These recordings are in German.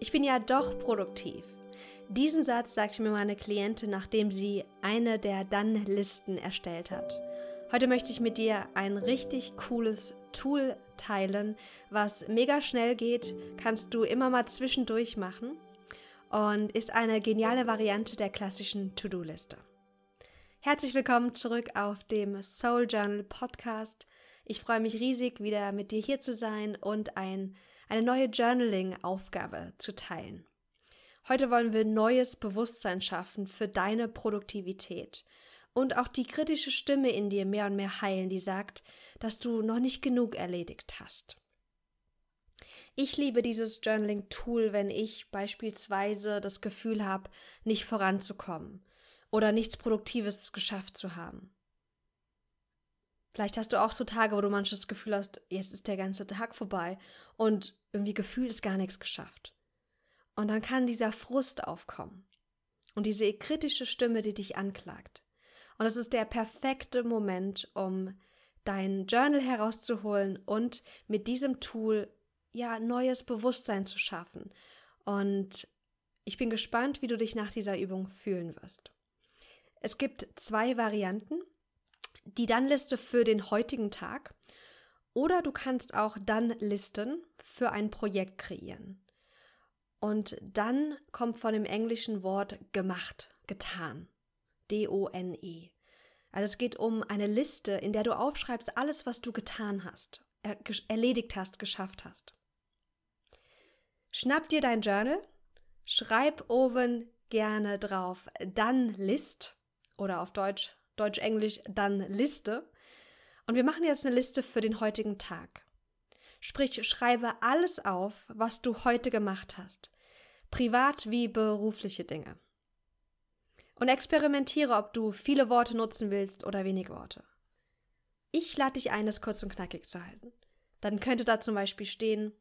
Ich bin ja doch produktiv. Diesen Satz sagte mir meine Klientin, nachdem sie eine der Dann-Listen erstellt hat. Heute möchte ich mit dir ein richtig cooles Tool teilen, was mega schnell geht, kannst du immer mal zwischendurch machen und ist eine geniale Variante der klassischen To-Do-Liste. Herzlich willkommen zurück auf dem Soul Journal Podcast. Ich freue mich riesig, wieder mit dir hier zu sein und ein, eine neue Journaling-Aufgabe zu teilen. Heute wollen wir neues Bewusstsein schaffen für deine Produktivität und auch die kritische Stimme in dir mehr und mehr heilen, die sagt, dass du noch nicht genug erledigt hast. Ich liebe dieses Journaling-Tool, wenn ich beispielsweise das Gefühl habe, nicht voranzukommen oder nichts Produktives geschafft zu haben. Vielleicht hast du auch so Tage, wo du manches das Gefühl hast, jetzt ist der ganze Tag vorbei und irgendwie gefühlt ist gar nichts geschafft. Und dann kann dieser Frust aufkommen und diese kritische Stimme, die dich anklagt. Und es ist der perfekte Moment, um dein Journal herauszuholen und mit diesem Tool ja neues Bewusstsein zu schaffen. Und ich bin gespannt, wie du dich nach dieser Übung fühlen wirst. Es gibt zwei Varianten die Dann-Liste für den heutigen Tag oder du kannst auch Dann-Listen für ein Projekt kreieren. Und dann kommt von dem englischen Wort gemacht, getan. D-O-N-E. Also es geht um eine Liste, in der du aufschreibst alles, was du getan hast, er erledigt hast, geschafft hast. Schnapp dir dein Journal, schreib oben gerne drauf dann List oder auf Deutsch Deutsch-Englisch dann Liste. Und wir machen jetzt eine Liste für den heutigen Tag. Sprich, schreibe alles auf, was du heute gemacht hast. Privat wie berufliche Dinge. Und experimentiere, ob du viele Worte nutzen willst oder wenig Worte. Ich lade dich ein, es kurz und knackig zu halten. Dann könnte da zum Beispiel stehen,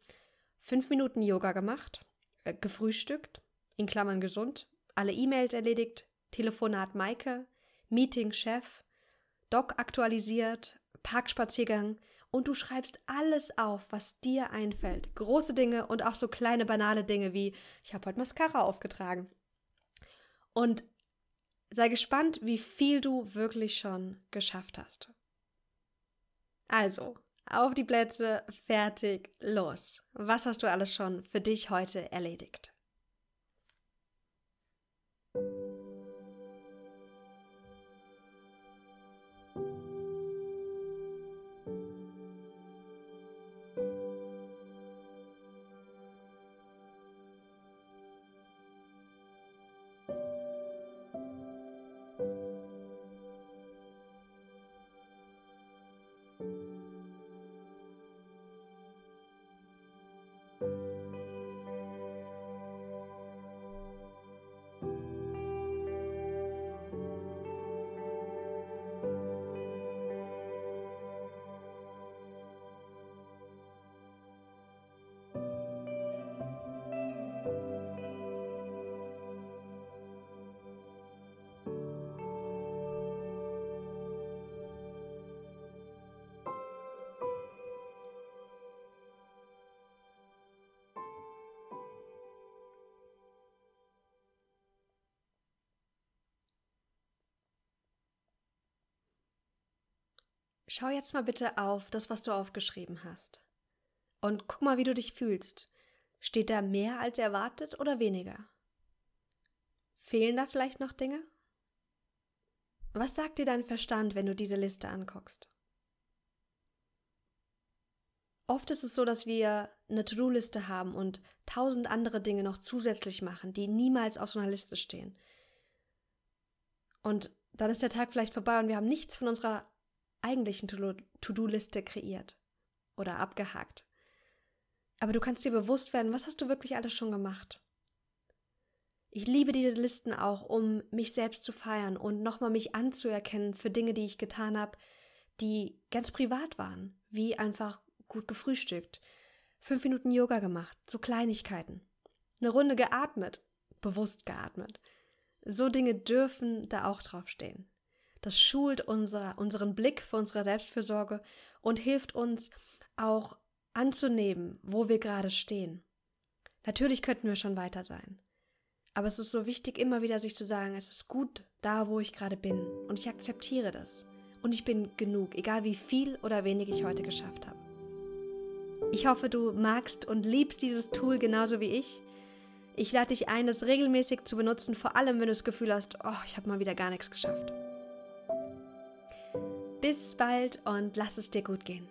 fünf Minuten Yoga gemacht, äh, gefrühstückt, in Klammern gesund, alle E-Mails erledigt, Telefonat Maike, Meeting Chef, Doc aktualisiert, Parkspaziergang und du schreibst alles auf, was dir einfällt. Große Dinge und auch so kleine banale Dinge wie ich habe heute Mascara aufgetragen. Und sei gespannt, wie viel du wirklich schon geschafft hast. Also, auf die Plätze, fertig, los. Was hast du alles schon für dich heute erledigt? Schau jetzt mal bitte auf das, was du aufgeschrieben hast. Und guck mal, wie du dich fühlst. Steht da mehr als erwartet oder weniger? Fehlen da vielleicht noch Dinge? Was sagt dir dein Verstand, wenn du diese Liste anguckst? Oft ist es so, dass wir eine To-Do-Liste haben und tausend andere Dinge noch zusätzlich machen, die niemals auf so einer Liste stehen. Und dann ist der Tag vielleicht vorbei und wir haben nichts von unserer eigentlichen To-Do-Liste kreiert oder abgehakt. Aber du kannst dir bewusst werden, was hast du wirklich alles schon gemacht? Ich liebe diese Listen auch, um mich selbst zu feiern und nochmal mich anzuerkennen für Dinge, die ich getan habe, die ganz privat waren, wie einfach gut gefrühstückt, fünf Minuten Yoga gemacht, so Kleinigkeiten, eine Runde geatmet, bewusst geatmet. So Dinge dürfen da auch draufstehen. Das schult unser, unseren Blick für unsere Selbstfürsorge und hilft uns auch anzunehmen, wo wir gerade stehen. Natürlich könnten wir schon weiter sein. Aber es ist so wichtig, immer wieder sich zu sagen, es ist gut da, wo ich gerade bin. Und ich akzeptiere das. Und ich bin genug, egal wie viel oder wenig ich heute geschafft habe. Ich hoffe, du magst und liebst dieses Tool genauso wie ich. Ich lade dich ein, es regelmäßig zu benutzen, vor allem wenn du das Gefühl hast, oh, ich habe mal wieder gar nichts geschafft. Bis bald und lass es dir gut gehen.